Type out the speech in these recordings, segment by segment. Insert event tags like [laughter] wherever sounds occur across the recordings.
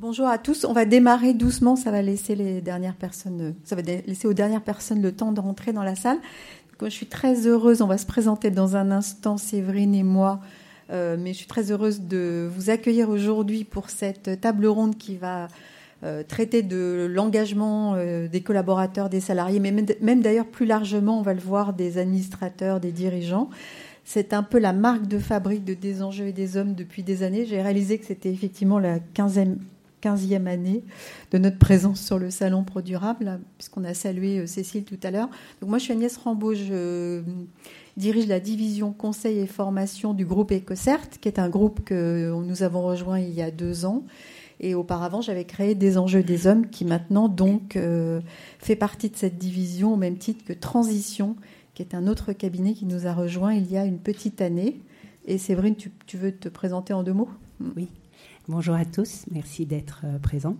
Bonjour à tous. On va démarrer doucement. Ça va laisser les dernières personnes, ça va laisser aux dernières personnes le temps de rentrer dans la salle. je suis très heureuse. On va se présenter dans un instant, Séverine et moi. Euh, mais je suis très heureuse de vous accueillir aujourd'hui pour cette table ronde qui va euh, traiter de l'engagement euh, des collaborateurs, des salariés, mais même d'ailleurs plus largement, on va le voir, des administrateurs, des dirigeants. C'est un peu la marque de fabrique de Des enjeux et des hommes depuis des années. J'ai réalisé que c'était effectivement la 15e, 15e, année de notre présence sur le salon Pro Durable, puisqu'on a salué euh, Cécile tout à l'heure. Donc moi, je suis Agnès Rambaud, je dirige la division conseil et formation du groupe EcoCert, qui est un groupe que nous avons rejoint il y a deux ans et auparavant, j'avais créé des enjeux des hommes qui maintenant donc euh, fait partie de cette division au même titre que Transition, qui est un autre cabinet qui nous a rejoint il y a une petite année. Et Séverine, tu, tu veux te présenter en deux mots? Oui. Bonjour à tous, merci d'être euh, présents.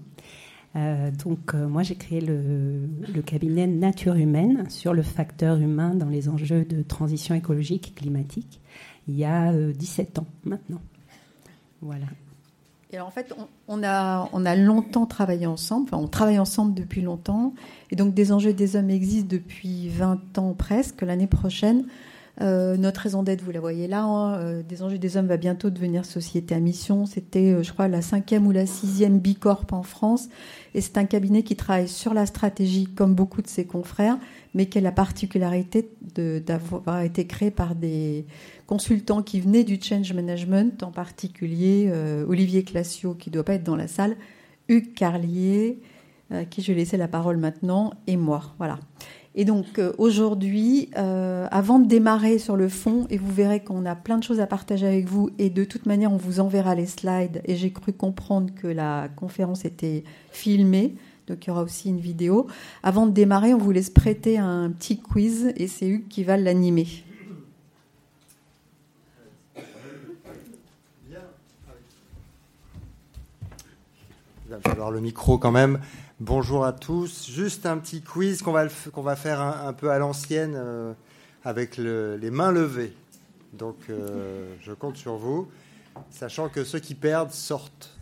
Euh, donc, moi, j'ai créé le, cabinet Nature Humaine sur le facteur humain dans les enjeux de transition écologique et climatique il y a 17 ans maintenant. Voilà. Et en fait, on, a, on a longtemps travaillé ensemble, on travaille ensemble depuis longtemps, et donc des enjeux des hommes existent depuis 20 ans presque. L'année prochaine, euh, notre raison d'être, vous la voyez là, hein, euh, des enjeux des hommes va bientôt devenir société à mission. C'était, euh, je crois, la cinquième ou la sixième Bicorp en France, et c'est un cabinet qui travaille sur la stratégie comme beaucoup de ses confrères, mais qui a la particularité d'avoir été créé par des consultants qui venaient du change management, en particulier Olivier Classio, qui ne doit pas être dans la salle, Hugues Carlier, euh, qui je vais laisser la parole maintenant, et moi. Voilà. Et donc euh, aujourd'hui, avant de démarrer sur le fond, et vous verrez qu'on a plein de choses à partager avec vous, et de toute manière, on vous enverra les slides, et j'ai cru comprendre que la conférence était filmée. Donc il y aura aussi une vidéo. Avant de démarrer, on vous laisse prêter un petit quiz et c'est Hugues qui va l'animer. Il va falloir le micro quand même. Bonjour à tous. Juste un petit quiz qu'on va, qu'on va faire un, peu à l'ancienne euh, avec les mains levées. Donc euh, je compte sur vous, sachant que ceux qui perdent sortent.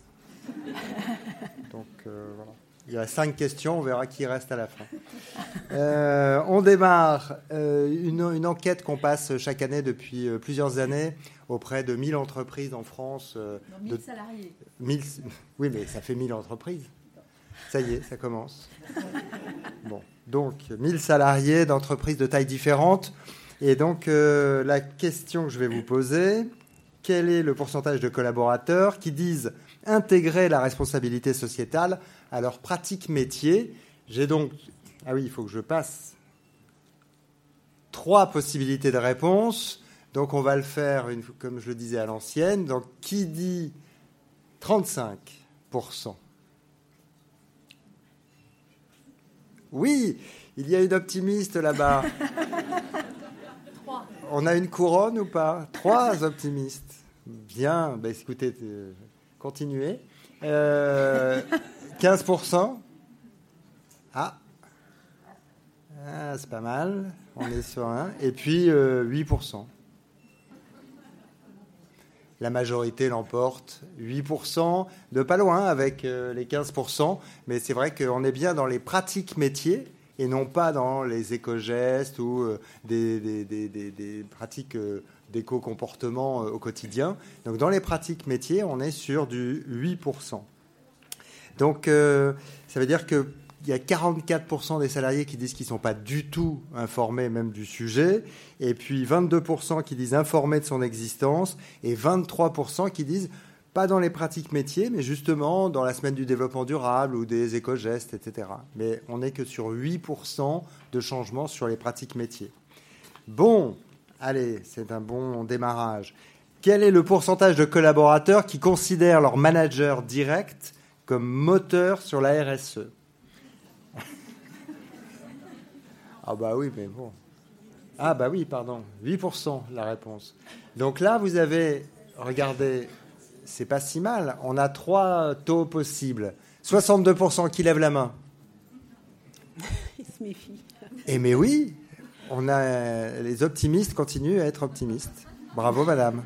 [laughs] Donc euh, voilà. Il y a cinq questions, on verra qui reste à la fin. on démarre une, enquête qu'on passe chaque année depuis plusieurs années auprès de 1000 entreprises en France. Non, 1000 salariés. oui, mais ça fait 1000 entreprises. Ça y est, ça commence. Bon, donc 1000 salariés d'entreprises de tailles différentes. Et donc euh, la question que je vais vous poser, quel est le pourcentage de collaborateurs qui disent intégrer la responsabilité sociétale à leur pratique métier? J'ai donc, ah oui, il faut que je passe trois possibilités de réponse. Donc on va le faire, comme je le disais à l'ancienne. Donc qui dit 35%. Oui, il y a une optimiste là-bas. On a une couronne ou pas? Trois optimistes. Bien, bah, écoutez, euh, continuez. 15%. Euh, ah. ah, c'est pas mal. On est sur un. Et puis 8%. La majorité l'emporte 8%, de pas loin avec euh, les 15%, mais c'est vrai qu'on est bien dans les pratiques métiers et non pas dans les éco-gestes ou euh, des, pratiques euh, d'éco-comportement au quotidien. Donc dans les pratiques métiers, on est sur du 8%. Donc ça veut dire que il y a 44% des salariés qui disent qu'ils ne sont pas du tout informés même du sujet, et puis 22% qui disent informés de son existence, et 23% qui disent pas dans les pratiques métiers, mais justement dans la semaine du développement durable ou des éco-gestes, etc. Mais on n'est que sur 8% de changements sur les pratiques métiers. Bon, allez, c'est un bon démarrage. Quel est le pourcentage de collaborateurs qui considèrent leur manager direct comme moteur sur la RSE Ah bah oui, mais bon. Ah bah oui, pardon. 8% la réponse. Donc là, vous avez, regardez, c'est pas si mal. On a trois taux possibles. 62% qui lèvent la main. [laughs] Il se méfie. Eh mais oui, on a les optimistes continuent à être optimistes. Bravo madame.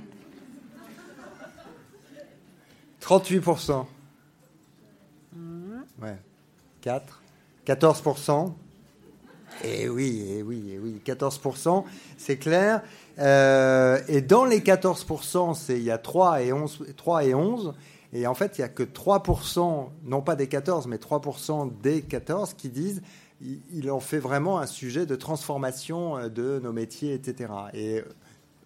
38%. Ouais. 4. 14%. Et oui, et oui, et oui, 14%, c'est clair. Euh, et dans les 14%, c'est, il y a 3 et 11. 3 et 11 et en fait, il n'y a que 3%, non pas des 14, mais 3% des 14 qui disent il en fait vraiment un sujet de transformation euh, de nos métiers, etc. Et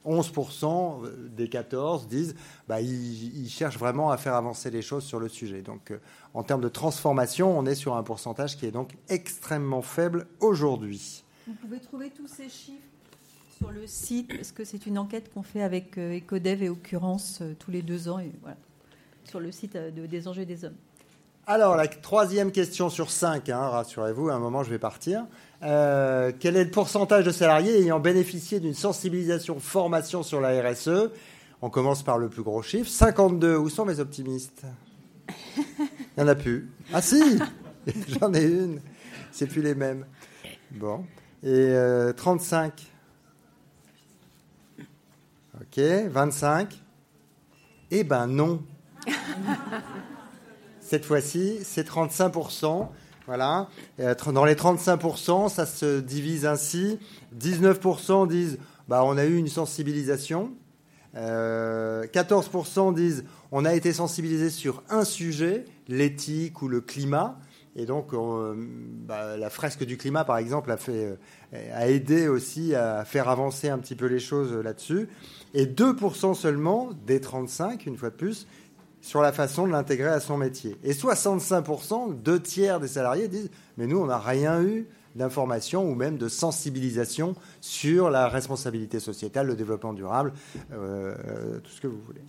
11% des 14 disent bah, ils, cherchent vraiment à faire avancer les choses sur le sujet. Donc, euh, en termes de transformation, on est sur un pourcentage qui est donc extrêmement faible aujourd'hui. Vous pouvez trouver tous ces chiffres sur le site, parce que c'est une enquête qu'on fait avec euh, Ecodev et Occurrence tous les deux ans. Sur le site euh, des enjeux des hommes. Alors, la troisième question sur cinq, hein, rassurez-vous, à un moment je vais partir. Euh, quel est le pourcentage de salariés ayant bénéficié d'une sensibilisation formation sur la RSE On commence par le plus gros chiffre 52. Où sont mes optimistes? Il n'y en a plus. Ah si [laughs] J'en ai une. C'est plus les mêmes. Bon. Et 35. Euh, ok. 25. Eh ben non. Cette fois-ci, c'est 35%. Voilà. dans les 35%, ça se divise ainsi. 19% disent bah, on a eu une sensibilisation. 14% euh, disent on a été sensibilisé sur un sujet, l'éthique ou le climat. Et donc, bah, la fresque du climat, par exemple, a, euh, a aidé aussi à faire avancer un petit peu les choses là-dessus. Et 2% seulement, des 35, une fois de plus, sur la façon de l'intégrer à son métier. Et 65%, deux tiers des salariés disent Mais nous, on n'a rien eu d'information ou même de sensibilisation sur la responsabilité sociétale, le développement durable, euh, tout ce que vous voulez.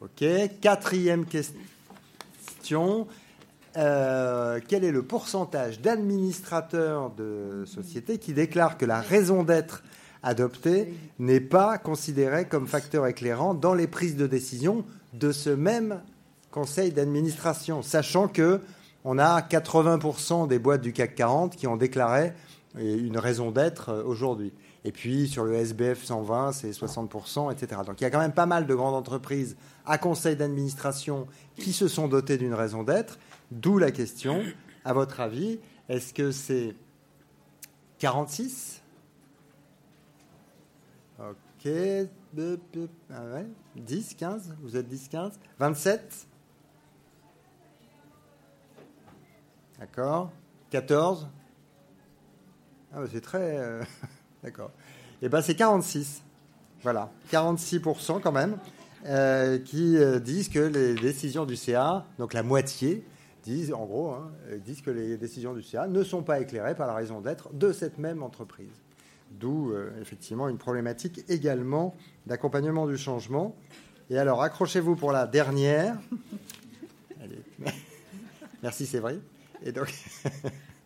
OK. Quatrième question. Euh, quel est le pourcentage d'administrateurs de sociétés qui déclarent que la raison d'être adoptée n'est pas considérée comme facteur éclairant dans les prises de décision de ce même conseil d'administration, sachant que on a 80% des boîtes du CAC 40 qui ont déclaré une raison d'être euh, aujourd'hui. Et puis sur le SBF 120, c'est 60%, etc. Donc il y a quand même pas mal de grandes entreprises à conseil d'administration qui se sont dotées d'une raison d'être. D'où la question, à votre avis, est-ce que c'est 46 Ok, 10, 15 Vous êtes 10, 15 27 D'accord. 14 ah, bah, C'est très... Euh, [laughs] d'accord. Et eh bien c'est 46. Voilà, 46% quand même, euh, qui euh, disent que les décisions du CA, donc la moitié, disent en gros, hein, disent que les décisions du CA ne sont pas éclairées par la raison d'être de cette même entreprise. D'où effectivement une problématique également d'accompagnement du changement. Et alors, accrochez-vous pour la dernière. [laughs] [laughs] Merci Séverine. Et donc,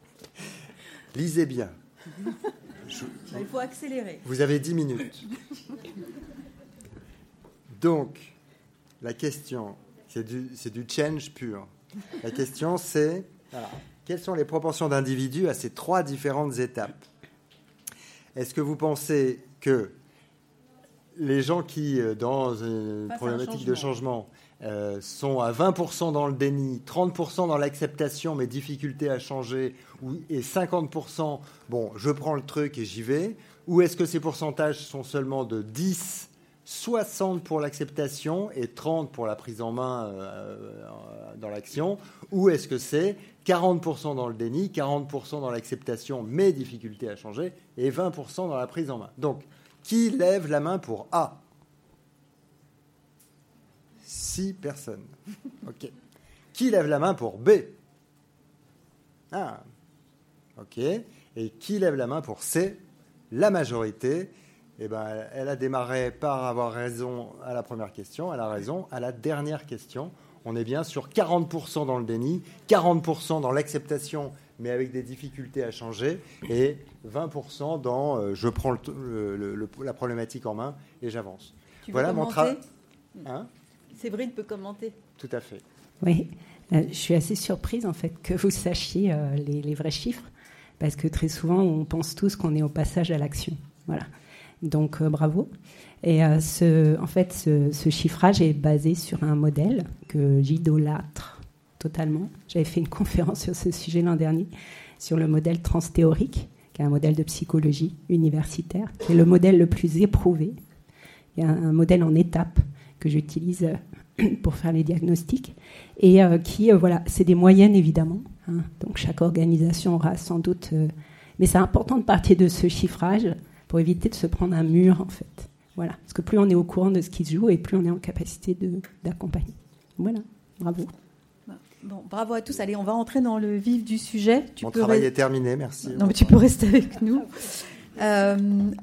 [laughs] lisez bien. Il faut accélérer. Vous avez 10 minutes. Donc, la question, c'est du, du, change pur. La question, c'est quelles sont les proportions d'individus à ces trois différentes étapes? Est-ce que vous pensez que les gens qui, euh, dans une problématique de changement, euh, sont à 20% dans le déni, 30% dans l'acceptation, mais difficulté à changer, et 50%, bon, je prends le truc et j'y vais, ou est-ce que ces pourcentages sont seulement de 10, 60 pour l'acceptation et 30 pour la prise en main euh, dans l'action, ou est-ce que c'est 40% dans le déni, 40% dans l'acceptation, mais difficulté à changer, et 20% dans la prise en main. Donc, qui lève la main pour A? Six personnes. [laughs] OK. Qui lève la main pour B? Ah. OK. Et qui lève la main pour C? La majorité. Eh ben, elle a démarré par avoir raison à la première question, elle a raison à la dernière question. On est bien sur 40% dans le déni, 40% dans l'acceptation mais avec des difficultés à changer, et 20% dans euh, je prends la problématique en main et j'avance. Voilà mon travail. Hein? Séverine peut commenter. Tout à fait. Oui, euh, je suis assez surprise en fait que vous sachiez euh, les, vrais chiffres, parce que très souvent on pense tous qu'on est au passage à l'action. Voilà. Donc bravo. Et ce, en fait, ce, chiffrage est basé sur un modèle que j'idolâtre totalement. J'avais fait une [laughs] conférence sur ce sujet l'an dernier, sur le modèle transthéorique, qui est un modèle de psychologie universitaire, qui est le modèle le plus éprouvé. Il y a un modèle en étapes que j'utilise euh, [clears throat] pour faire les diagnostics, et euh, qui, euh, voilà, c'est des moyennes évidemment. Hein. donc chaque organisation aura sans doute... mais c'est important de partir de ce chiffrage pour éviter de se prendre un mur, en fait. Voilà, parce que plus on est au courant de ce qui se joue et plus on est en capacité d'accompagner. Voilà, bravo. Bon, bravo à tous. Allez, on va entrer dans le vif du sujet. Tu Mon travail est terminé, merci. Non, mais tu peux rester avec nous. Euh,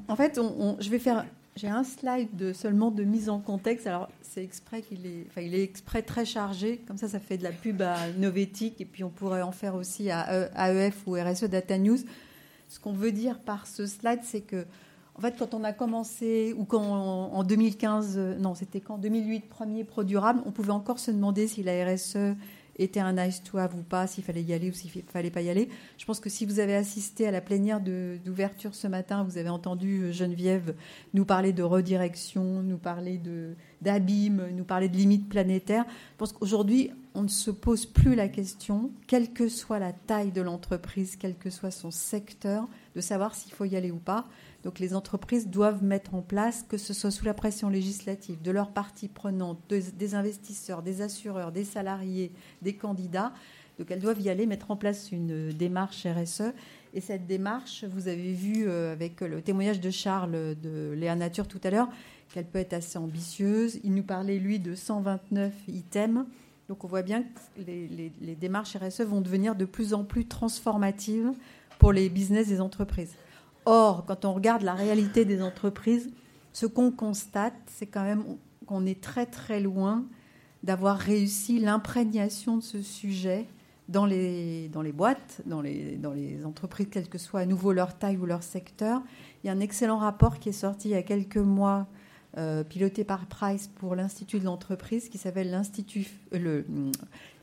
en fait, on, je vais faire. J'ai un slide de, seulement de mise en contexte. Alors, c'est exprès qu'il est, enfin, il est exprès très chargé. Comme ça, ça fait de la pub à Novetic et puis on pourrait en faire aussi à AEF ou RSE Data News. Ce qu'on veut dire par ce slide, c'est que en fait, quand on a commencé, ou quand en 2015, non, c'était quand 2008, premier pro durable, on pouvait encore se demander si la RSE était un nice to have ou pas, s'il fallait y aller ou s'il fallait pas y aller. Je pense que si vous avez assisté à la plénière d'ouverture ce matin, vous avez entendu euh, Geneviève nous parler de redirection, nous parler d'abîme, nous parler de limites planétaires. Je pense qu'aujourd'hui, on ne se pose plus la question, quelle que soit la taille de l'entreprise, quel que soit son secteur, de savoir s'il faut y aller ou pas. Donc les entreprises doivent mettre en place, que ce soit sous la pression législative, de leurs parties prenantes, des investisseurs, des assureurs, des salariés, des candidats. Donc elles doivent y aller, mettre en place une démarche RSE. Et cette démarche, vous avez vu euh, avec le témoignage de Charles de Léa Nature tout à l'heure, qu'elle peut être assez ambitieuse. Il nous parlait, lui, de 129 items. Donc on voit bien que les, démarches RSE vont devenir de plus en plus transformatives pour les business des entreprises. Or, quand on regarde la réalité des entreprises, ce qu'on constate, c'est quand même qu'on est très très loin d'avoir réussi l'imprégnation de ce sujet dans les, dans les boîtes, dans les, dans les entreprises, quelle que soit à nouveau leur taille ou leur secteur. Il y a un excellent rapport qui est sorti il y a quelques mois, euh, piloté par Price pour l'Institut de l'entreprise, qui s'appelle l'Institut, euh,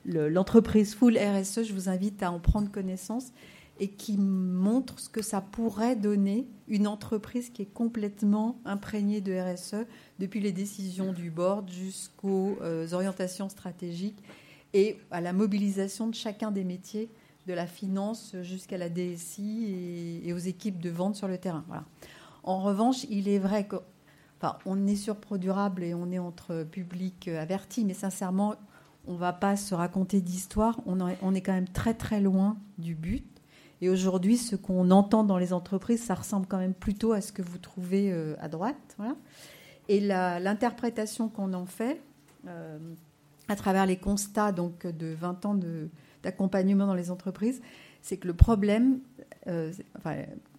l'entreprise Full RSE. Je vous invite à en prendre connaissance et qui montre ce que ça pourrait donner une entreprise qui est complètement imprégnée de RSE, depuis les décisions du board jusqu'aux euh, orientations stratégiques et à la mobilisation de chacun des métiers, de la finance jusqu'à la DSI et, aux équipes de vente sur le terrain. En revanche, il est vrai qu'on on est sur ProDurable et on est entre public averti, mais sincèrement, on ne va pas se raconter d'histoire. On, on est quand même très très loin du but. Et aujourd'hui, ce qu'on entend dans les entreprises, ça ressemble quand même plutôt à ce que vous trouvez euh, à droite. Voilà. Et l'interprétation qu'on en fait, euh, à travers les constats donc, de 20 ans d'accompagnement dans les entreprises, c'est que le problème euh,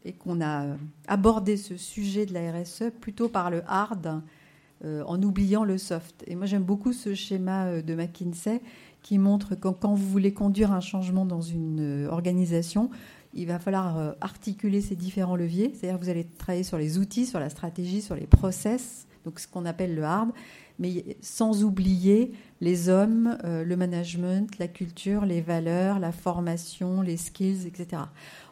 est qu'on a abordé ce sujet de la RSE plutôt par le hard, en oubliant le soft. Et moi, j'aime beaucoup ce schéma de McKinsey qui montre que quand vous voulez conduire un changement dans une euh, organisation, il va falloir euh, articuler ces différents leviers. C'est-à-dire que vous allez travailler sur les outils, sur la stratégie, sur les process, donc ce qu'on appelle le hard, mais sans oublier les hommes, euh, le management, la culture, les valeurs, la formation, les skills, etc.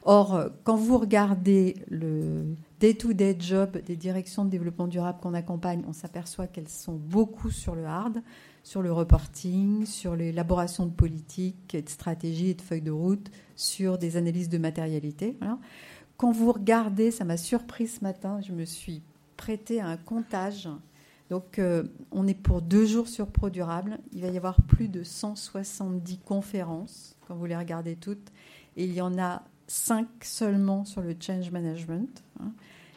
Or, quand vous regardez le day-to-day -day job des directions de développement durable qu'on accompagne, on s'aperçoit qu'elles sont beaucoup sur le hard, sur le reporting, sur l'élaboration de politiques, de stratégies et de feuilles de route, sur des analyses de matérialité. Quand vous regardez, ça m'a surpris ce matin, je me suis prêté à un comptage. Donc, euh, on est pour deux jours sur ProDurable. Il va y avoir plus de 170 conférences, quand vous les regardez toutes. Et il y en a cinq seulement sur le change management. Hein.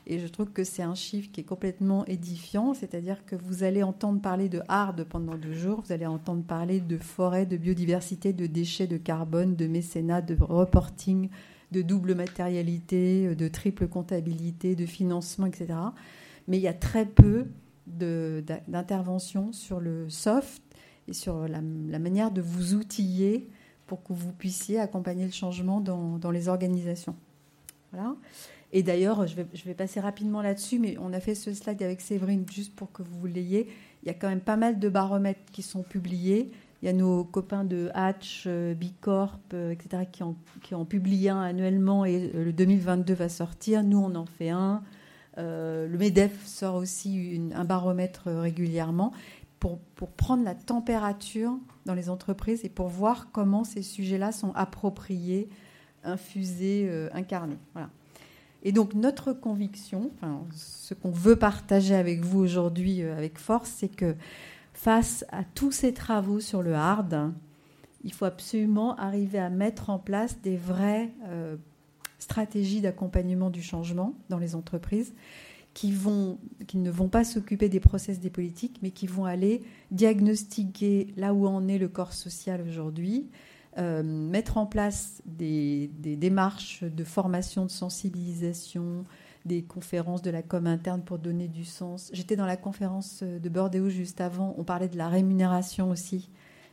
Et je trouve que c'est un chiffre qui est complètement édifiant, c'est-à-dire que vous allez entendre parler de hard pendant deux jours, vous allez entendre parler de forêt, de biodiversité, de déchets, de carbone, de mécénat, de reporting, de double matérialité, de triple comptabilité, de financement, etc. Mais il y a très peu d'interventions sur le soft et sur la, manière de vous outiller pour que vous puissiez accompagner le changement dans, dans les organisations. Voilà. Et d'ailleurs, je vais, passer rapidement là-dessus, mais on a fait ce slide avec Séverine juste pour que vous l'ayez. Il y a quand même pas mal de baromètres qui sont publiés. Il y a nos copains de Hatch, euh, Bicorp, euh, etc., qui en, qui en publient un annuellement et euh, le 2022 va sortir. Nous, on en fait un. Le MEDEF sort aussi un baromètre régulièrement. pour, pour, prendre la température dans les entreprises et pour voir comment ces sujets-là sont appropriés, infusés, euh, incarnés. Voilà. Et donc notre conviction, enfin, ce qu'on veut partager avec vous aujourd'hui euh, avec force, c'est que face à tous ces travaux sur le hard, il faut absolument arriver à mettre en place des vraies euh, stratégies d'accompagnement du changement dans les entreprises qui, vont, qui ne vont pas s'occuper des process des politiques, mais qui vont aller diagnostiquer là où en est le corps social aujourd'hui, euh, mettre en place des, démarches de formation, de sensibilisation, des conférences de la com interne pour donner du sens. J'étais dans la conférence de Bordeaux juste avant, on parlait de la rémunération aussi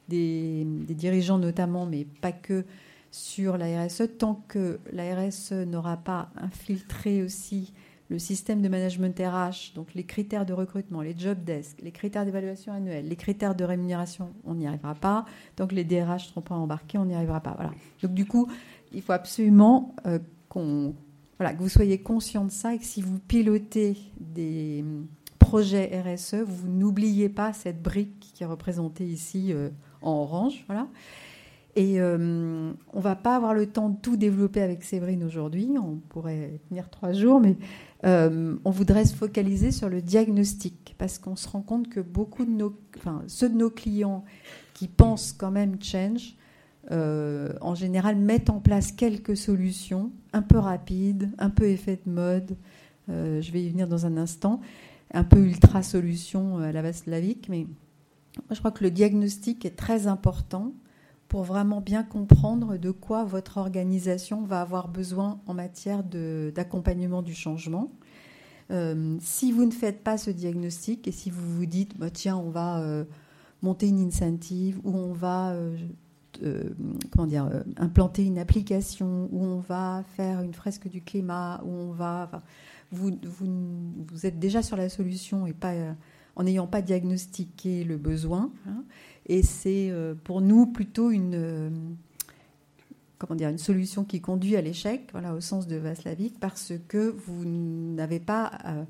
des, dirigeants notamment, mais pas que sur la RSE, tant que la RSE n'aura pas infiltré aussi le système de management RH, donc les critères de recrutement, les job desks, les critères d'évaluation annuelle, les critères de rémunération, on n'y arrivera pas. Que les DRH ne seront pas embarqués, on n'y arrivera pas. Voilà. Donc du coup, il faut absolument euh, voilà, que vous soyez conscient de ça et que si vous pilotez des projets RSE, vous n'oubliez pas cette brique qui est représentée ici euh, en orange. Voilà. Et euh, on va pas avoir le temps de tout développer avec Séverine aujourd'hui. On pourrait tenir trois jours, mais euh, on voudrait se focaliser sur le diagnostic parce qu'on se rend compte que beaucoup de nos, enfin, ceux de nos clients qui pensent quand même change, euh, en général, mettent en place quelques solutions un peu rapides, un peu effet de mode. je vais y venir dans un instant, un peu ultra solution à la Vaslavic, mais je crois que le diagnostic est très important pour vraiment bien comprendre de quoi votre organisation va avoir besoin en matière d'accompagnement du changement. Euh, si vous ne faites pas ce diagnostic et si vous vous dites, bah, tiens, on va euh, monter une incentive ou on va euh, comment dire, implanter une application ou on va faire une fresque du climat ou on va... vous, vous, vous, êtes déjà sur la solution et pas en n'ayant pas diagnostiqué le besoin. Hein. Et c'est euh, pour nous plutôt une, euh, comment dire, une solution qui conduit à l'échec, voilà, au sens de Vaslavic, parce que vous n'avez pas euh,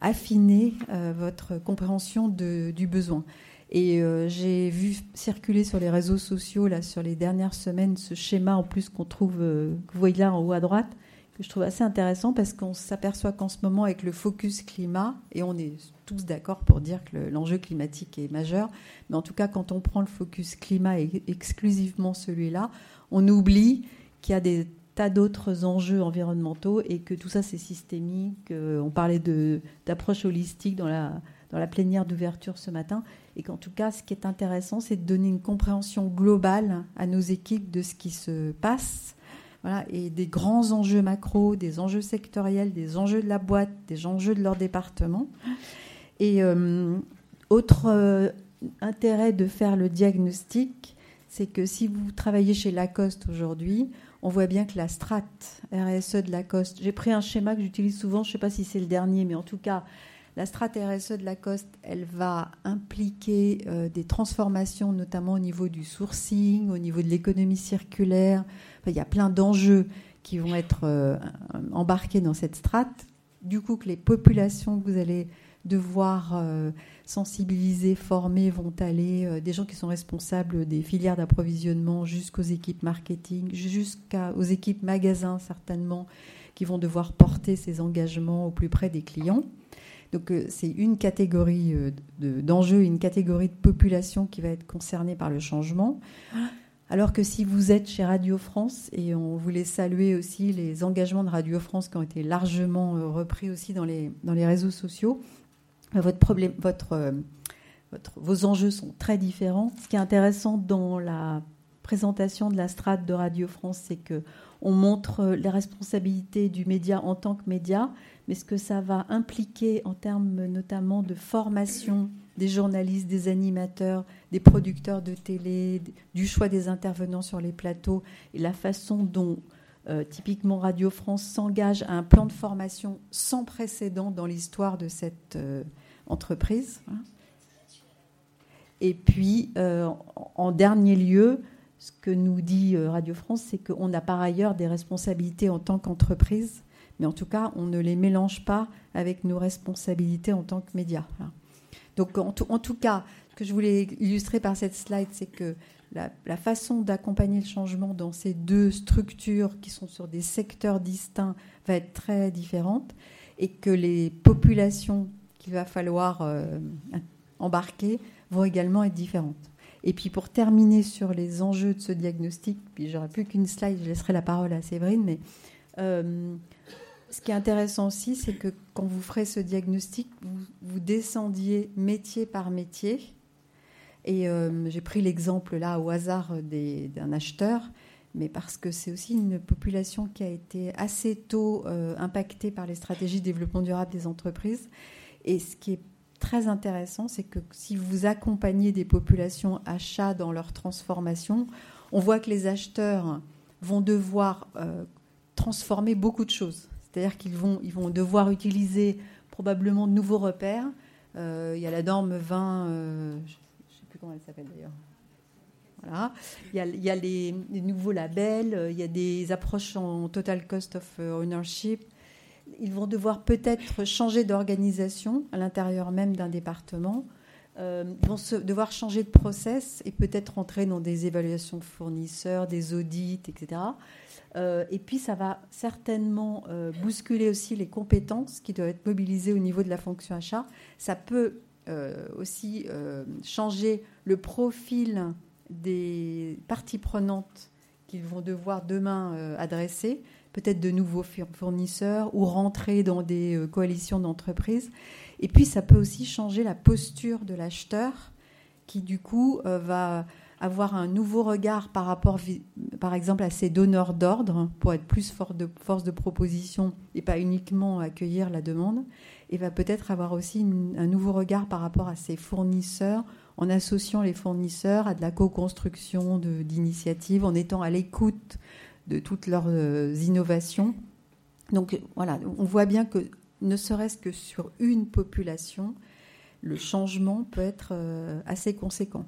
affiné votre compréhension de, du besoin. Et j'ai vu circuler sur les réseaux sociaux, là, sur les dernières semaines, ce schéma en plus qu'on trouve, que vous voyez là en haut à droite, que je trouve assez intéressant parce qu'on s'aperçoit qu'en ce moment, avec le focus climat, et on est tous d'accord pour dire que l'enjeu climatique est majeur, mais en tout cas, quand on prend le focus climat et exclusivement celui-là, on oublie qu'il y a des tas d'autres enjeux environnementaux et que tout ça, c'est systémique. On parlait d'approche holistique dans la, dans la plénière d'ouverture ce matin, et qu'en tout cas, ce qui est intéressant, c'est de donner une compréhension globale à nos équipes de ce qui se passe et des grands enjeux macro, des enjeux sectoriels, des enjeux de la boîte, des enjeux de leur département. Et euh, autre euh, intérêt de faire le diagnostic, c'est que si vous travaillez chez Lacoste aujourd'hui, on voit bien que la strate RSE de Lacoste, j'ai pris un schéma que j'utilise souvent, je ne sais pas si c'est le dernier, mais en tout cas, la strate RSE de Lacoste, elle va impliquer euh, des transformations, notamment au niveau du sourcing, au niveau de l'économie circulaire, il y a plein d'enjeux qui vont être euh, embarqués dans cette strate. Du coup, que les populations que vous allez devoir euh, sensibiliser, former, vont aller des gens qui sont responsables des filières d'approvisionnement jusqu'aux équipes marketing, jusqu'aux équipes magasins certainement, qui vont devoir porter ces engagements au plus près des clients. Donc c'est une catégorie d'enjeux, une catégorie de population qui va être concernée par le changement. Alors que si vous êtes chez Radio France, et on voulait saluer aussi les engagements de Radio France qui ont été largement euh, repris aussi dans les, dans les réseaux sociaux, euh, votre problème, euh, votre, vos enjeux sont très différents. Ce qui est intéressant dans la présentation de la strate de Radio France, c'est que on montre les responsabilités du média en tant que média, mais ce que ça va impliquer en termes notamment de formation des journalistes, des animateurs, des producteurs de télé, du choix des intervenants sur les plateaux et la façon dont euh, typiquement Radio France s'engage à un plan de formation sans précédent dans l'histoire de cette euh, entreprise. Hein. Et puis, euh, en dernier lieu, ce que nous dit Radio France, c'est qu'on a par ailleurs des responsabilités en tant qu'entreprise, mais en tout cas, on ne les mélange pas avec nos responsabilités en tant que médias. Donc, en tout, cas, ce que que je voulais illustrer par cette slide, c'est que la, façon d'accompagner le changement dans ces deux structures qui sont sur des secteurs distincts va être très différente et que les populations qu'il va falloir euh, embarquer vont également être différentes. Et puis pour terminer sur les enjeux de ce diagnostic, puis j'aurai plus qu'une slide, je laisserai la parole à Séverine, mais euh, ce qui est intéressant aussi, c'est que quand vous ferez ce diagnostic, vous descendiez métier par métier et euh, j'ai pris l'exemple là au hasard d'un acheteur, mais parce que c'est aussi une population qui a été assez tôt euh, impactée par les stratégies de développement durable des entreprises. Et ce qui est très intéressant, c'est que si vous accompagnez des populations achats dans leur transformation, on voit que les acheteurs vont devoir euh, transformer beaucoup de choses. C'est-à-dire qu'ils vont, ils vont devoir utiliser probablement de nouveaux repères. il y a la norme 20, comment elle s'appelle d'ailleurs. Voilà. Il y a, les, nouveaux labels, euh, il y a des approches en total cost of euh, ownership. Ils vont devoir peut-être changer d'organisation à l'intérieur même d'un département. Euh, vont devoir changer de process et peut-être entrer dans des évaluations fournisseurs, des audits, etc. et puis, ça va certainement bousculer aussi les compétences qui doivent être mobilisées au niveau de la fonction achat. Ça peut euh, aussi euh, changer le profil des parties prenantes qu'ils vont devoir demain euh, adresser, peut-être de nouveaux fournisseurs ou rentrer dans des coalitions d'entreprises. Et puis ça peut aussi changer la posture de l'acheteur qui du coup va avoir un nouveau regard par rapport, par exemple, à ses donneurs d'ordre pour être plus fort de, force de proposition et pas uniquement accueillir la demande et va peut-être avoir aussi un nouveau regard par rapport à ses fournisseurs en associant les fournisseurs à de la co-construction d'initiatives, en étant à l'écoute de toutes leurs euh, innovations. Donc voilà, on voit bien que ne serait-ce que sur une population, le changement peut être euh, assez conséquent.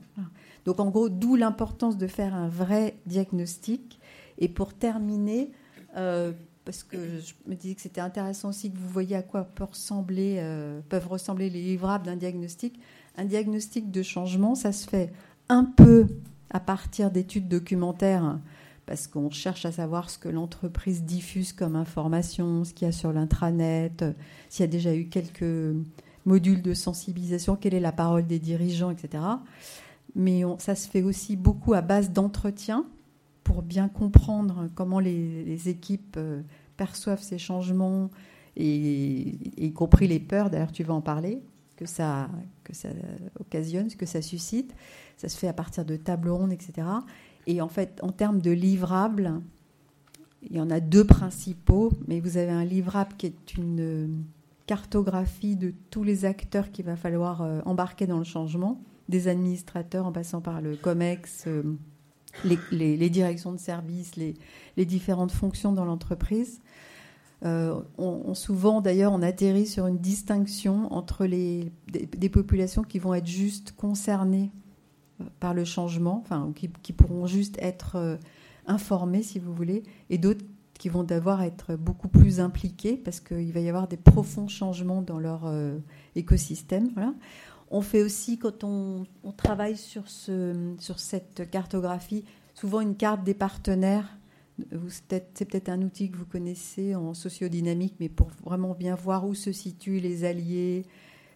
Donc en gros, d'où l'importance de faire un vrai diagnostic. Et pour terminer, euh, parce que je me disais que c'était intéressant aussi que vous voyez à quoi peuvent ressembler les livrables d'un diagnostic. Un diagnostic de changement, ça se fait un peu à partir d'études documentaires, parce qu'on cherche à savoir ce que l'entreprise diffuse comme information, ce qu'il y a sur l'intranet, s'il y a déjà eu quelques modules de sensibilisation, quelle est la parole des dirigeants, etc. Mais ça se fait aussi beaucoup à base d'entretien pour bien comprendre comment les, équipes euh, perçoivent ces changements, et, y compris les peurs, d'ailleurs tu vas en parler, que ça, que ça occasionne, que ça suscite. Ça se fait à partir de tables rondes, etc. Et en fait, en termes de livrables, il y en a deux principaux, mais vous avez un livrable qui est une cartographie de tous les acteurs qu'il va falloir euh, embarquer dans le changement, des administrateurs en passant par le COMEX, euh, les, directions de services, les, différentes fonctions dans l'entreprise. Euh, on, souvent, d'ailleurs, on atterrit sur une distinction entre les, des, populations qui vont être juste concernées euh, par le changement, enfin, qui, pourront juste être euh, informées, si vous voulez, et d'autres qui vont devoir être beaucoup plus impliquées parce qu'il va y avoir des profonds changements dans leur écosystème. Voilà. On fait aussi, quand on, travaille sur, ce, sur cette cartographie, souvent une carte des partenaires. C'est peut-être un outil que vous connaissez en sociodynamique, mais pour vraiment bien voir où se situent les alliés.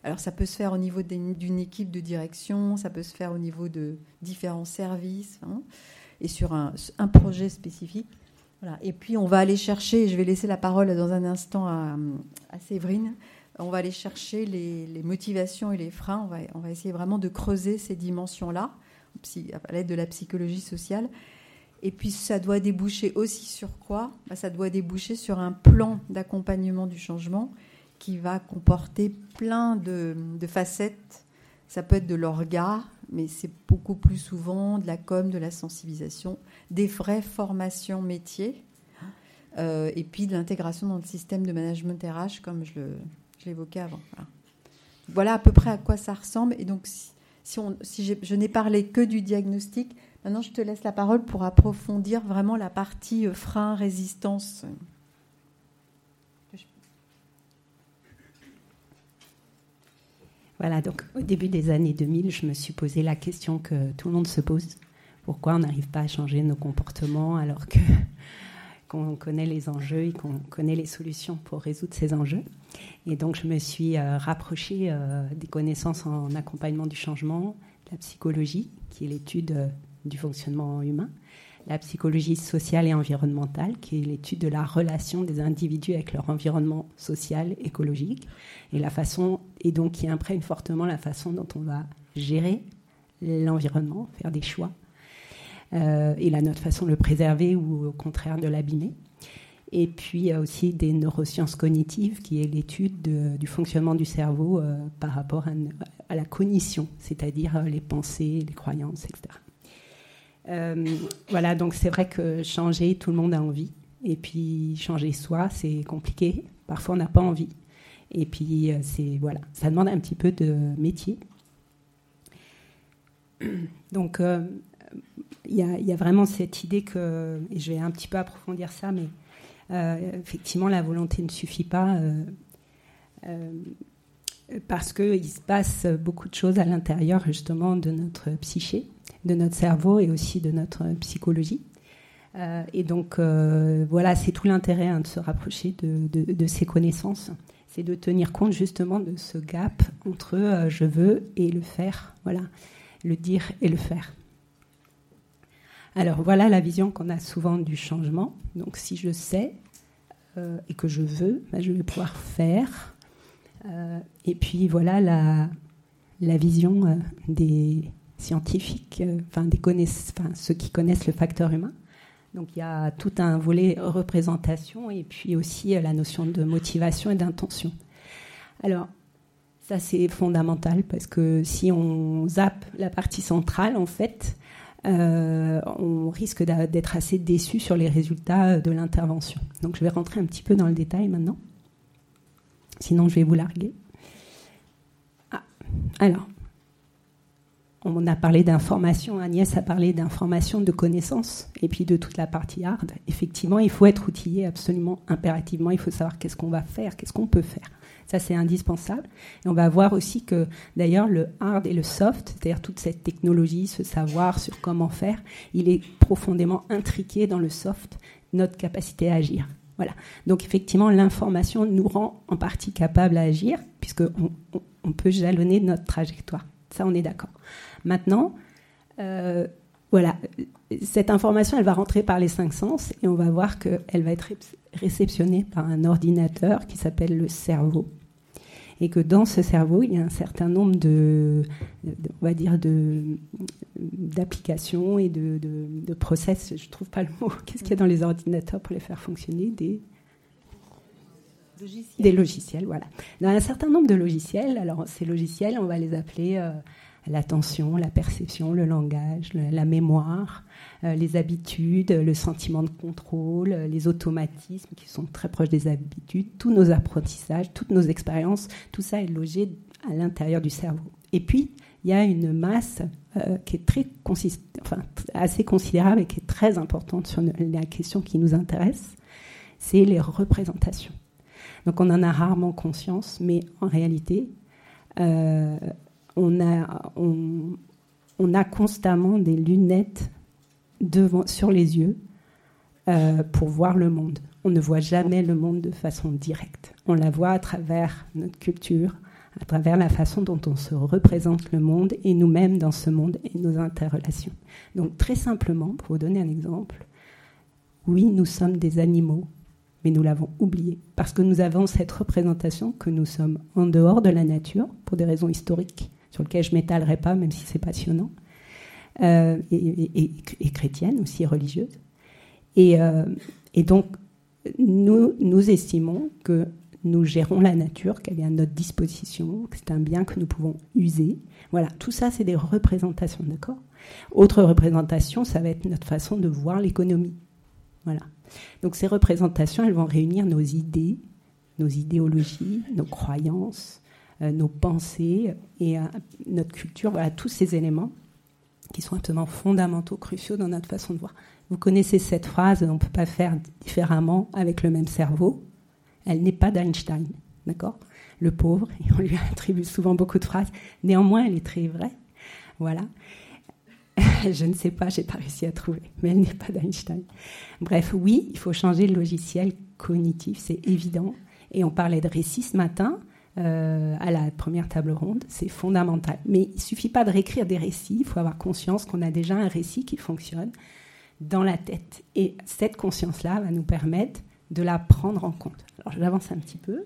Alors ça peut se faire au niveau d'une équipe de direction, ça peut se faire au niveau de différents services, hein, et sur un, projet spécifique. Et puis on va aller chercher, je vais laisser la parole dans un instant à, à Séverine, on va aller chercher les, motivations et les freins. On va, on va, essayer vraiment de creuser ces dimensions-là, à l'aide de la psychologie sociale. Et puis ça doit déboucher aussi sur quoi? Bah, Ça doit déboucher sur un plan d'accompagnement du changement qui va comporter plein de, facettes. Ça peut être de l'orga, mais c'est beaucoup plus souvent de la com, de la sensibilisation, des vraies formations métiers, euh, et puis de l'intégration dans le système de management RH, comme je l'évoquais avant. Voilà. à peu près à quoi ça ressemble. Et donc, si, on, si je n'ai parlé que du diagnostic, maintenant je te laisse la parole pour approfondir vraiment la partie euh, frein, résistance. Voilà, donc au début des années 2000, je me suis posé la question que tout le monde se pose. Pourquoi on n'arrive pas à changer nos comportements alors que [laughs] qu'on connaît les enjeux et qu'on connaît les solutions pour résoudre ces enjeux? Et donc je me suis euh, rapprochée euh, des connaissances en accompagnement du changement, la psychologie, qui est l'étude euh, du fonctionnement humain, la psychologie sociale et environnementale, qui est l'étude de la relation des individus avec leur environnement social, écologique, et la façon, et donc qui imprègne fortement la façon dont on va gérer l'environnement, faire des choix, euh, et la notre façon de le préserver ou au contraire de l'abîmer. Et puis il y a aussi des neurosciences cognitives, qui est l'étude du fonctionnement du cerveau euh, par rapport à, la cognition, c'est-à-dire euh, les pensées, les croyances, etc. Euh, voilà, donc c'est vrai que changer, tout le monde a envie. Et puis changer soi, c'est compliqué. Parfois, on n'a pas envie. Et puis, euh, c'est voilà, ça demande un petit peu de métier. [clears throat] Donc, euh, il y, y, a vraiment cette idée que, et je vais un petit peu approfondir ça, mais effectivement, la volonté ne suffit pas parce qu'il se passe beaucoup de choses à l'intérieur justement de notre psyché de notre cerveau et aussi de notre psychologie. Euh, et donc, euh, voilà, c'est tout l'intérêt hein, de se rapprocher de, ces connaissances. C'est de tenir compte justement de ce gap entre euh, je veux et le faire. Voilà, le dire et le faire. Alors, voilà la vision qu'on a souvent du changement. Donc, si je sais et que je veux, ben, je vais pouvoir faire. Et puis, voilà la, vision des scientifiques, euh, enfin, des ceux qui connaissent le facteur humain. Donc il y a tout un volet représentation et puis aussi euh, la notion de motivation et d'intention. Alors ça c'est fondamental parce que si on zappe la partie centrale en fait, euh, on risque d'être assez déçu sur les résultats de l'intervention. Donc je vais rentrer un petit peu dans le détail maintenant. Sinon je vais vous larguer. Ah, alors on a parlé d'information, Agnès a parlé d'information, de connaissances, et puis de toute la partie hard. Effectivement, il faut être outillé absolument impérativement. Il faut savoir qu'est-ce qu'on va faire, qu'est-ce qu'on peut faire. Ça, c'est indispensable. Et on va voir aussi que, d'ailleurs, le hard et le soft, c'est-à-dire toute cette technologie, ce savoir sur comment faire, il est profondément intriqué dans le soft, notre capacité à agir. Voilà. Donc, effectivement, l'information nous rend en partie capable à agir, puisqu'on on peut jalonner notre trajectoire. Ça, on est d'accord. Maintenant, euh, voilà, cette information, elle va rentrer par les cinq sens et on va voir qu'elle va être réceptionnée par un ordinateur qui s'appelle le cerveau. Et que dans ce cerveau, il y a un certain nombre de, on va dire, d'applications et de, de, process. Je ne trouve pas le mot. [laughs] Qu'est-ce qu'il y a dans les ordinateurs pour les faire fonctionner Des logiciels. Des logiciels, voilà. Dans un certain nombre de logiciels, alors ces logiciels, on va les appeler euh, l'attention, la perception, le langage, la mémoire, les habitudes, le sentiment de contrôle, euh, les automatismes qui sont très proches des habitudes, tous nos apprentissages, toutes nos expériences, tout ça est logé à l'intérieur du cerveau. Et puis, il y a une masse euh, qui est très enfin, assez considérable et qui est très importante sur la question qui nous intéresse, c'est les représentations. Donc on en a rarement conscience, mais en réalité, on a, on, a constamment des lunettes sur les yeux euh, pour voir le monde. On ne voit jamais le monde de façon directe. On la voit à travers notre culture, à travers la façon dont on se représente le monde et nous-mêmes dans ce monde et nos interrelations. Donc très simplement, pour vous donner un exemple, oui, nous sommes des animaux, mais nous l'avons oublié, parce que nous avons cette représentation que nous sommes en dehors de la nature, pour des raisons historiques, sur lequel je m'étalerai pas, même si c'est passionnant, euh, et, chrétienne aussi, religieuse. Et, euh, et, donc, nous, nous estimons que nous gérons la nature, qu'elle est à notre disposition, que c'est un bien que nous pouvons user. Voilà, tout ça, c'est des représentations, d'accord? Autre représentation, ça va être notre façon de voir l'économie. Voilà. Donc ces représentations, elles vont réunir nos idées, nos idéologies, nos croyances, euh, nos pensées et notre culture, voilà, tous ces éléments qui sont absolument fondamentaux, cruciaux dans notre façon de voir. Vous connaissez cette phrase, on ne peut pas faire différemment avec le même cerveau. Elle n'est pas d'Einstein, d'accord? Le pauvre, [laughs] on lui attribue souvent beaucoup de phrases. Néanmoins, elle est très vraie. Voilà. [laughs] Je ne sais pas, j'ai pas réussi à trouver, mais elle n'est pas d'Einstein. Bref, oui, il faut changer le logiciel cognitif, c'est évident. Et on parlait de récit ce matin. Euh, à la première table ronde, c'est fondamental. Mais il suffit pas de réécrire des récits, il faut avoir conscience qu'on a déjà un récit qui fonctionne dans la tête. Et cette conscience-là va nous permettre de la prendre en compte. Alors j'avance un petit peu.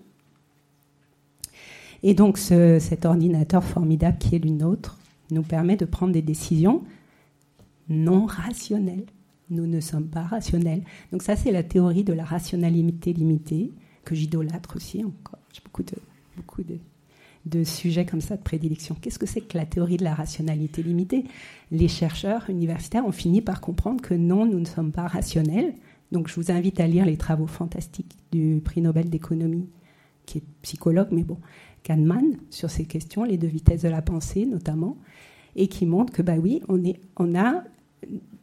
Et donc cet ordinateur formidable qui est le nôtre nous permet de prendre des décisions non rationnelles. Nous ne sommes pas rationnels. Donc ça c'est la théorie de la rationalité limitée que j'idolâtre aussi encore. J'ai beaucoup de, beaucoup de, sujets comme ça de prédilection. Qu'est-ce que c'est que la théorie de la rationalité limitée? Les chercheurs universitaires ont fini par comprendre que non, nous ne sommes pas rationnels. Donc je vous invite à lire les travaux fantastiques du prix Nobel d'économie, qui est psychologue, mais bon, Kahneman, sur ces questions, les deux vitesses de la pensée notamment, et qui montre que, bah oui, on, on a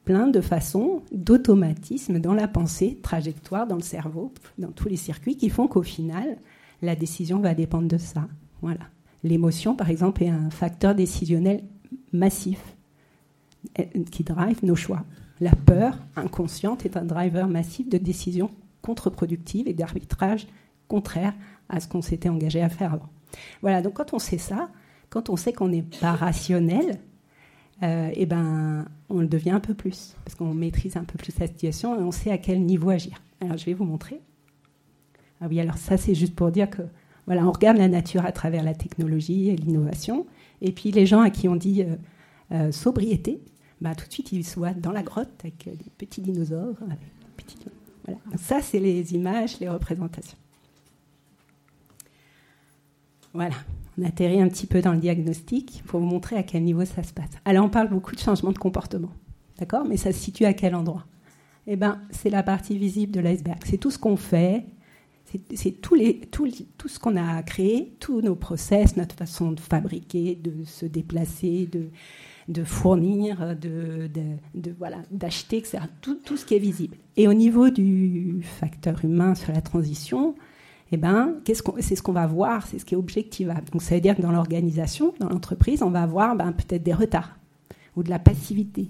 plein de façons d'automatisme dans la pensée, trajectoire dans le cerveau, dans tous les circuits, qui font qu'au final, la décision va dépendre de ça. Voilà. L'émotion, par exemple, est un facteur décisionnel massif qui drive nos choix. La peur inconsciente est un driver massif de décisions contre-productives et d'arbitrage contraire à ce qu'on s'était engagé à faire avant. Voilà, donc quand on sait ça, quand on sait qu'on n'est pas rationnel, euh, eh ben, on le devient un peu plus, parce qu'on maîtrise un peu plus la situation et on sait à quel niveau agir. Alors je vais vous montrer. Ah oui, alors ça c'est juste pour dire que voilà, on regarde la nature à travers la technologie et l'innovation. Et puis les gens à qui on dit euh, euh, sobriété, bah, tout de suite ils soient dans la grotte avec euh, des petits dinosaures. Voilà. ça, c'est les images, les représentations. Voilà, on atterrit un petit peu dans le diagnostic pour vous montrer à quel niveau ça se passe. Alors on parle beaucoup de changement de comportement, d'accord? Mais ça se situe à quel endroit? Eh bien, c'est la partie visible de l'iceberg. C'est tout ce qu'on fait, c'est tout, ce qu'on a créé, tous nos process, notre façon de fabriquer, de se déplacer, de, fournir, de, voilà, d'acheter, etc. Tout, ce qui est visible. Et au niveau du facteur humain sur la transition, eh ben, c'est ce qu'on va voir, c'est ce qui est objectivable. Donc ça veut dire que dans l'organisation, dans l'entreprise, on va avoir ben, peut-être des retards ou de la passivité,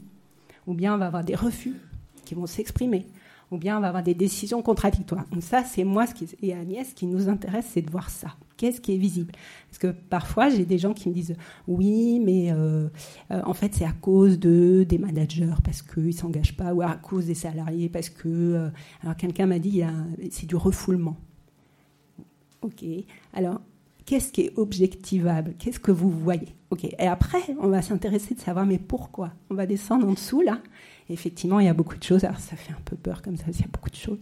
ou bien on va avoir des refus qui vont s'exprimer ou bien on va avoir des décisions contradictoires. Donc ça, c'est moi et Agnès, ce qui nous intéresse, c'est de voir ça. Qu'est-ce qui est visible? Parce que parfois, j'ai des gens qui me disent oui, mais euh, euh, en fait, c'est à cause de des managers parce qu'ils ne s'engagent pas, ou à cause des salariés parce que. Euh, alors, quelqu'un m'a dit c'est du refoulement. Ok. Alors, qu'est-ce qui est objectivable? Qu'est-ce que vous voyez? Ok. Et après, on va s'intéresser de savoir mais pourquoi? On va descendre en dessous là effectivement, il y a beaucoup de choses. Alors, ça fait un peu peur comme ça, il y a beaucoup de choses.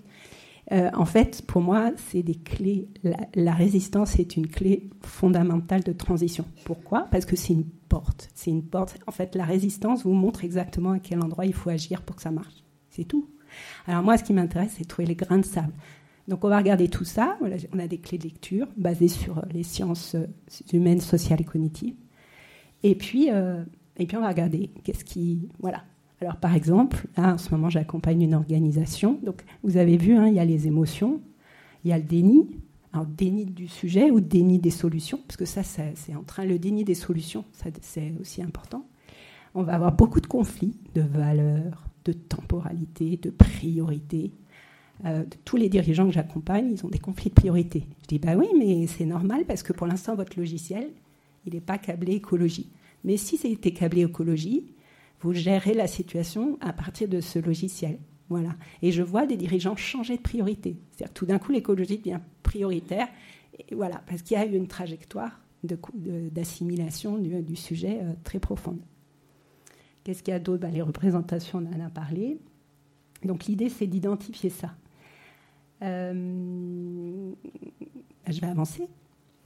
Euh, en fait, pour moi, c'est des clés. La, résistance est une clé fondamentale de transition. Pourquoi? Parce que c'est une porte. C'est une porte. En fait, la résistance vous montre exactement à quel endroit il faut agir pour que ça marche. C'est tout. Alors moi, ce qui m'intéresse, c'est trouver les grains de sable. Donc on va regarder tout ça. On a des clés de lecture basées sur les sciences euh, humaines, sociales et cognitives. Et puis, euh, et puis on va regarder qu'est-ce qui, voilà, alors par exemple, là, en ce moment j'accompagne une organisation. Donc vous avez vu, hein, il y a les émotions, il y a le déni. Alors déni du sujet ou déni des solutions, parce que ça, c'est en train, le déni des solutions, c'est aussi important. On va avoir beaucoup de conflits de valeurs, de temporalité, de priorité. Euh, tous les dirigeants que j'accompagne, ils ont des conflits de priorité. Je dis, bah oui, mais c'est normal parce que pour l'instant, votre logiciel, il n'est pas câblé écologie. Mais si c'était câblé écologie, vous gérez la situation à partir de ce logiciel. Voilà. Et je vois des dirigeants changer de priorité. C'est-à-dire tout d'un coup, l'écologie devient prioritaire. Voilà, parce qu'il y a eu une trajectoire d'assimilation du, sujet euh, très profonde. Qu'est-ce qu'il y a d'autre? Ben, Les représentations, on en a parlé. Donc l'idée, c'est d'identifier ça. Euh, je vais avancer.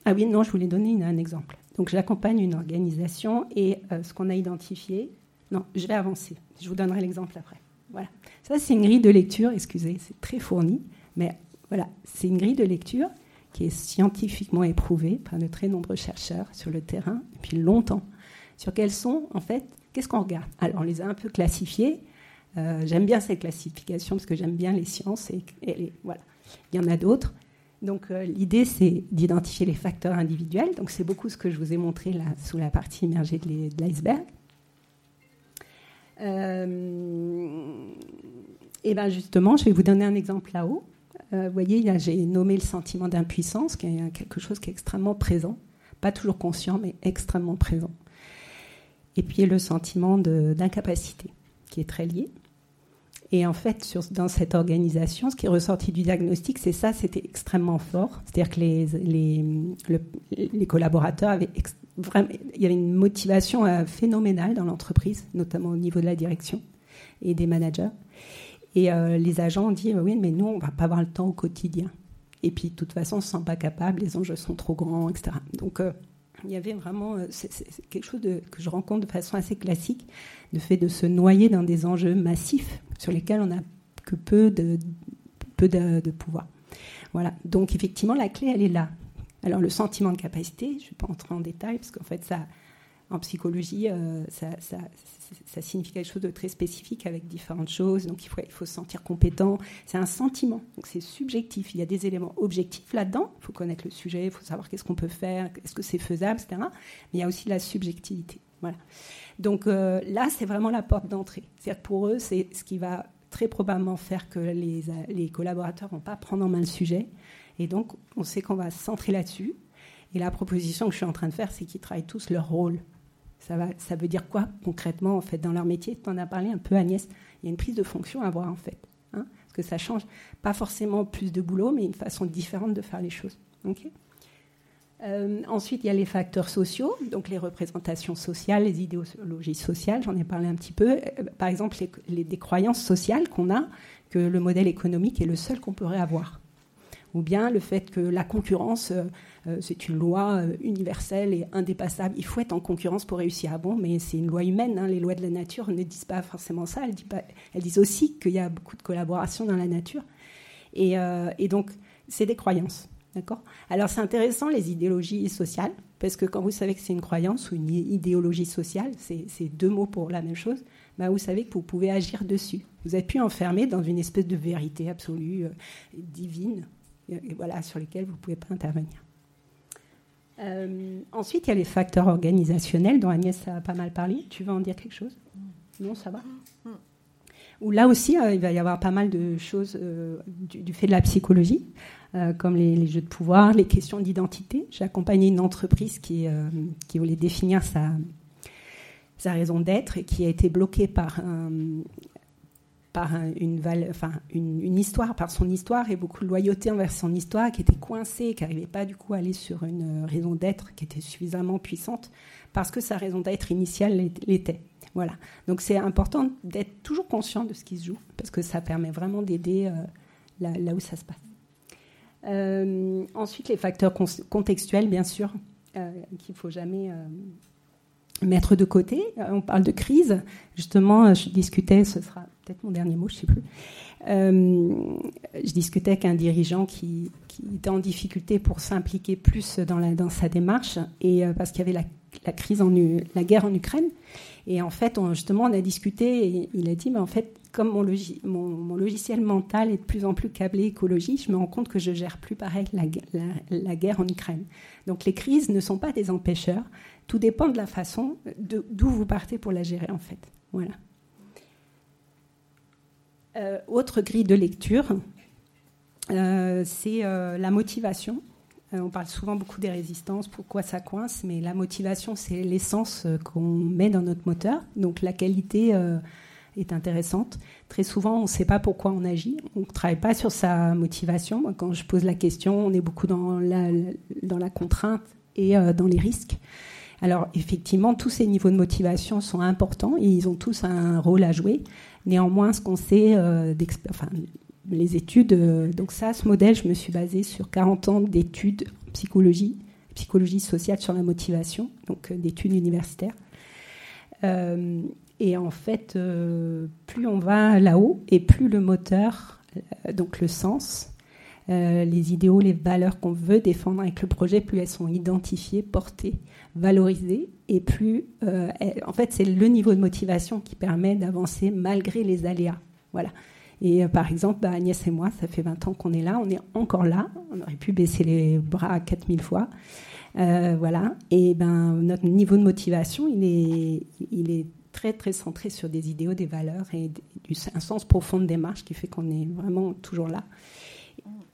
Ah oui, non, je voulais donner un exemple. Donc j'accompagne une organisation et euh, ce qu'on a identifié, non, je vais avancer. Je vous donnerai l'exemple après. Voilà. Ça, c'est une grille de lecture, excusez, c'est très fourni, mais voilà, c'est une grille de lecture qui est scientifiquement éprouvée par de très nombreux chercheurs sur le terrain depuis longtemps. Sur quels sont, en fait, qu'est-ce qu'on regarde? Alors, on les a un peu classifiés. Euh, j'aime bien cette classification parce que j'aime bien les sciences et, voilà. Il y en a d'autres. Donc l'idée, c'est d'identifier les facteurs individuels. Donc c'est beaucoup ce que je vous ai montré là sous la partie immergée de l'iceberg. et bien justement, je vais vous donner un exemple là-haut. vous voyez, j'ai nommé le sentiment d'impuissance, qui est quelque chose qui est extrêmement présent, pas toujours conscient, mais extrêmement présent. Et puis le sentiment d'incapacité, qui est très lié. Et en fait, dans cette organisation, ce qui est ressorti du diagnostic, c'est ça, c'était extrêmement fort. C'est-à-dire que les, collaborateurs avaient il y avait une motivation euh, phénoménale dans l'entreprise, notamment au niveau de la direction et des managers. Et euh, les agents ont dit oui, mais nous, on va pas avoir le temps au quotidien. Et puis, de toute façon, on ne se sent pas capable, les enjeux sont trop grands, etc. Donc, euh, il y avait vraiment c'est, quelque chose que je rencontre de façon assez classique, le fait de se noyer dans des enjeux massifs sur lesquels on n'a que peu de, peu de, pouvoir. Voilà. Donc effectivement, la clé, elle est là. Alors le sentiment de capacité, je ne vais pas entrer en détail parce qu'en fait, ça, en psychologie, euh, ça, signifie quelque chose de très spécifique avec différentes choses. Donc il faut, se sentir compétent. C'est un sentiment. Donc c'est subjectif. Il y a des éléments objectifs là-dedans. Il faut connaître le sujet, il faut savoir qu'est-ce qu'on peut faire, est-ce que c'est faisable, etc. Mais il y a aussi la subjectivité. Voilà. Donc euh, là, c'est vraiment la porte d'entrée. C'est-à-dire pour eux, c'est ce qui va très probablement faire que les, les collaborateurs vont pas prendre en main le sujet. Et donc, on sait qu'on va se centrer là-dessus. Et la proposition que je suis en train de faire, c'est qu'ils travaillent tous leur rôle. Ça, veut dire quoi concrètement en fait dans leur métier? Tu en as parlé un peu Agnès. Il y a une prise de fonction à avoir en fait. Hein parce que ça change pas forcément plus de boulot, mais une façon différente de faire les choses. euh, ensuite, il y a les facteurs sociaux, donc les représentations sociales, les idéologies sociales, j'en ai parlé un petit peu. Euh, par exemple, les, des croyances sociales qu'on a, que le modèle économique est le seul qu'on pourrait avoir. Ou bien le fait que la concurrence, euh, c'est une loi universelle et indépassable. Il faut être en concurrence pour réussir. Ah bon, mais c'est une loi humaine. Hein. Les lois de la nature ne disent pas forcément ça. Elles, disent, aussi qu'il y a beaucoup de collaboration dans la nature. et donc, c'est des croyances. D'accord? Alors c'est intéressant les idéologies sociales, parce que quand vous savez que c'est une croyance ou une idéologie sociale, c'est deux mots pour la même chose, bah vous savez que vous pouvez agir dessus. Vous êtes plus enfermé dans une espèce de vérité absolue, euh, divine, et voilà, sur lesquelles vous ne pouvez pas intervenir. Euh, ensuite, il y a les facteurs organisationnels dont Agnès a pas mal parlé. Tu veux en dire quelque chose? Non, ça va? Mm. Où là aussi, euh, il va y avoir pas mal de choses du, fait de la psychologie. Euh, comme les, jeux de pouvoir, les questions d'identité. J'ai accompagné une entreprise qui, euh, qui voulait définir sa, sa raison d'être et qui a été bloquée par, par une, histoire, par son histoire et beaucoup de loyauté envers son histoire, qui était coincée, qui n'arrivait pas du coup à aller sur une raison d'être qui était suffisamment puissante parce que sa raison d'être initiale l'était. Voilà. Donc c'est important d'être toujours conscient de ce qui se joue parce que ça permet vraiment d'aider euh, là, où ça se passe. Euh, ensuite, les facteurs contextuels, bien sûr, euh, qu'il ne faut jamais euh, mettre de côté. On parle de crise. Justement, je discutais, ce sera mon dernier mot, je ne sais plus. je discutais avec un dirigeant qui, était en difficulté pour s'impliquer plus dans, sa démarche, et parce qu'il y avait la, crise, la guerre en Ukraine. Et en fait, justement, on a discuté et il a dit, mais en fait, comme mon, mon, logiciel mental est de plus en plus câblé écologie, je me rends compte que je gère plus pareil la, la, guerre en Ukraine. Donc les crises ne sont pas des empêcheurs, tout dépend de la façon d'où vous partez pour la gérer en fait. Voilà. Euh, autre grille de lecture, euh, c'est euh, la motivation. On parle souvent beaucoup des résistances, pourquoi ça coince, mais la motivation, c'est l'essence qu'on met dans notre moteur. Donc la qualité est intéressante. Très souvent, on ne sait pas pourquoi on agit. On ne travaille pas sur sa motivation. quand je pose la question, on est beaucoup dans la, dans la contrainte et dans les risques. Alors effectivement, tous ces niveaux de motivation sont importants et ils ont tous un rôle à jouer. Néanmoins, ce qu'on sait, enfin, les études. Euh, donc ça, ce modèle, je me suis basée sur 40 ans d'études en psychologie, psychologie sociale sur la motivation, donc euh, d'études universitaires. Euh, et en fait, plus on va là-haut et plus le moteur, donc le sens, les idéaux, les valeurs qu'on veut défendre avec le projet, plus elles sont identifiées, portées, valorisées, et plus, en fait, c'est le niveau de motivation qui permet d'avancer malgré les aléas. Voilà. Et par exemple, bah, Agnès et moi, ça fait 20 ans qu'on est là, on est encore là, on aurait pu baisser les bras 4000 fois. voilà. Et ben, notre niveau de motivation, il est, il est très très centré sur des idéaux, des valeurs et un sens profond de démarche qui fait qu'on est vraiment toujours là.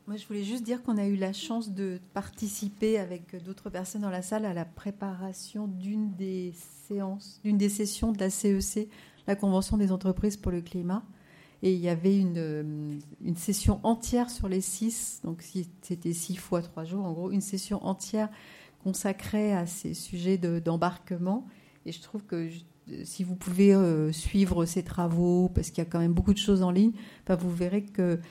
Moi, je voulais juste dire qu'on a eu la chance de participer avec d'autres personnes dans la salle à la préparation d'une des séances, d'une des sessions de la CEC, e la Convention des entreprises pour le climat. Et il y avait une, une session entière sur les six, donc c'était six fois trois jours, en gros, une session entière consacrée à ces sujets d'embarquement. et je trouve que si vous pouvez euh, suivre ces travaux, parce qu'il y a quand même beaucoup de choses en ligne, bah, vous verrez que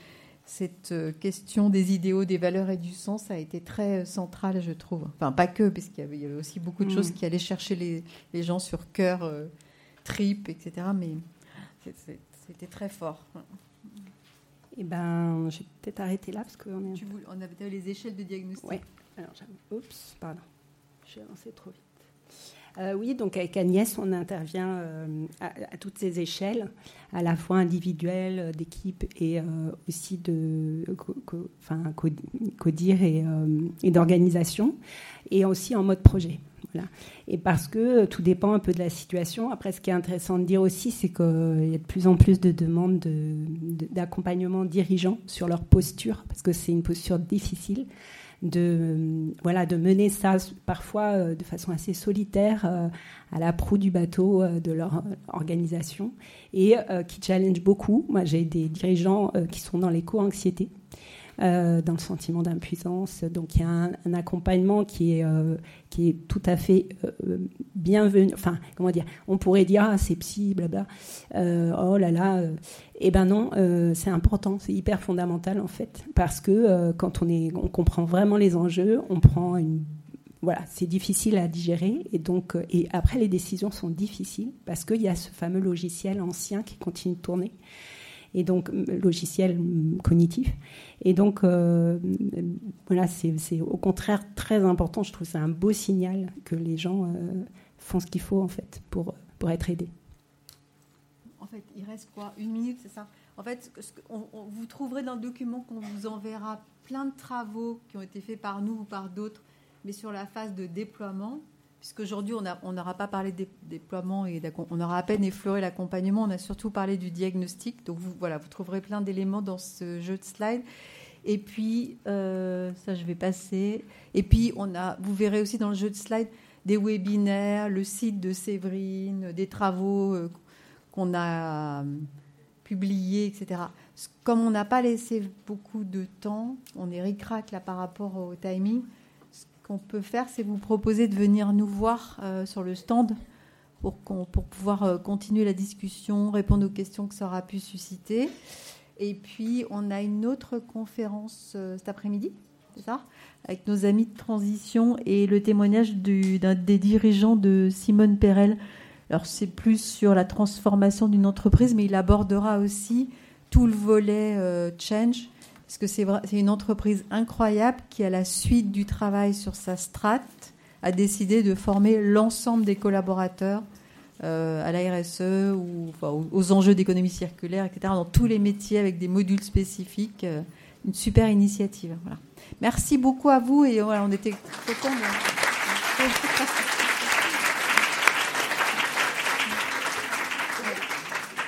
cette euh, question des idéaux, des valeurs et du sens a été très euh, centrale, je trouve. Enfin, pas que, parce qu'il y avait aussi beaucoup de choses mm. qui allaient chercher les, gens sur cœur, euh, trip, etc. Mais c'était très fort. Eh ben, je vais peut-être arrêter là, parce qu'on est... on avait les échelles de diagnostic. Oui. Alors, oups, pardon. J'ai avancé trop vite. Euh, oui, donc avec Agnès, on intervient euh, à, toutes ces échelles, à la fois individuelle, euh, d'équipe et aussi de codir et, et d'organisation, et aussi en mode projet. Et parce que tout dépend un peu de la situation. Après, ce qui est intéressant de dire aussi, c'est qu'il y a de plus en plus de demandes d'accompagnement de, dirigeants sur leur posture, parce que c'est une posture difficile de, voilà, de mener ça parfois euh, de façon assez solitaire euh, à la proue du bateau euh, de leur organisation et qui challenge beaucoup. Moi, j'ai des dirigeants qui sont dans l'éco-anxiété euh, dans le sentiment d'impuissance. Donc il y a un, accompagnement qui est, euh, qui est tout à fait euh, bienvenu. Enfin, comment dire? On pourrait dire, ah, c'est psy, blabla. oh là là. Eh ben non, c'est important, c'est hyper fondamental en fait. Parce que quand on, est, on comprend vraiment les enjeux, on prend une voilà, c'est difficile à digérer et donc et après les décisions sont difficiles parce qu'il y a ce fameux logiciel ancien qui continue de tourner et donc logiciel cognitif. Et donc, euh, voilà, c'est au contraire très important. Je trouve c'est un beau signal que les gens euh, font ce qu'il faut en fait pour, pour être aidés. En fait, il reste quoi? Une minute, c'est ça? En fait, vous trouverez dans le document qu'on vous enverra plein de travaux qui ont été faits par nous ou par d'autres, mais sur la phase de déploiement puisqu'aujourd'hui, on n'aura pas parlé de déploiement et on aura à peine effleuré l'accompagnement, on a surtout parlé du diagnostic. Donc vous, voilà, vous trouverez plein d'éléments dans ce jeu de slides. Et puis, euh, ça, je vais passer. Et puis, on a, vous verrez aussi dans le jeu de slides des webinaires, le site de Séverine, des travaux euh, qu'on a euh, publiés, etc. Comme on n'a pas laissé beaucoup de temps, on est ric-rac là par rapport au timing qu'on peut faire, c'est vous proposer de venir nous voir euh, sur le stand pour, pour pouvoir euh, continuer la discussion, répondre aux questions que ça aura pu susciter. Et puis, on a une autre conférence euh, cet après-midi, c'est ça? Avec nos amis de transition et le témoignage d'un des dirigeants de Simone Perel. Alors, c'est plus sur la transformation d'une entreprise, mais il abordera aussi tout le volet change parce que c'est une entreprise incroyable qui, à la suite du travail sur sa strate, a décidé de former l'ensemble des collaborateurs euh, à la RSE ou aux enjeux d'économie circulaire, etc., dans tous les métiers avec des modules spécifiques. Euh, une super initiative. Voilà. Merci beaucoup à vous et voilà, on était contents. [laughs]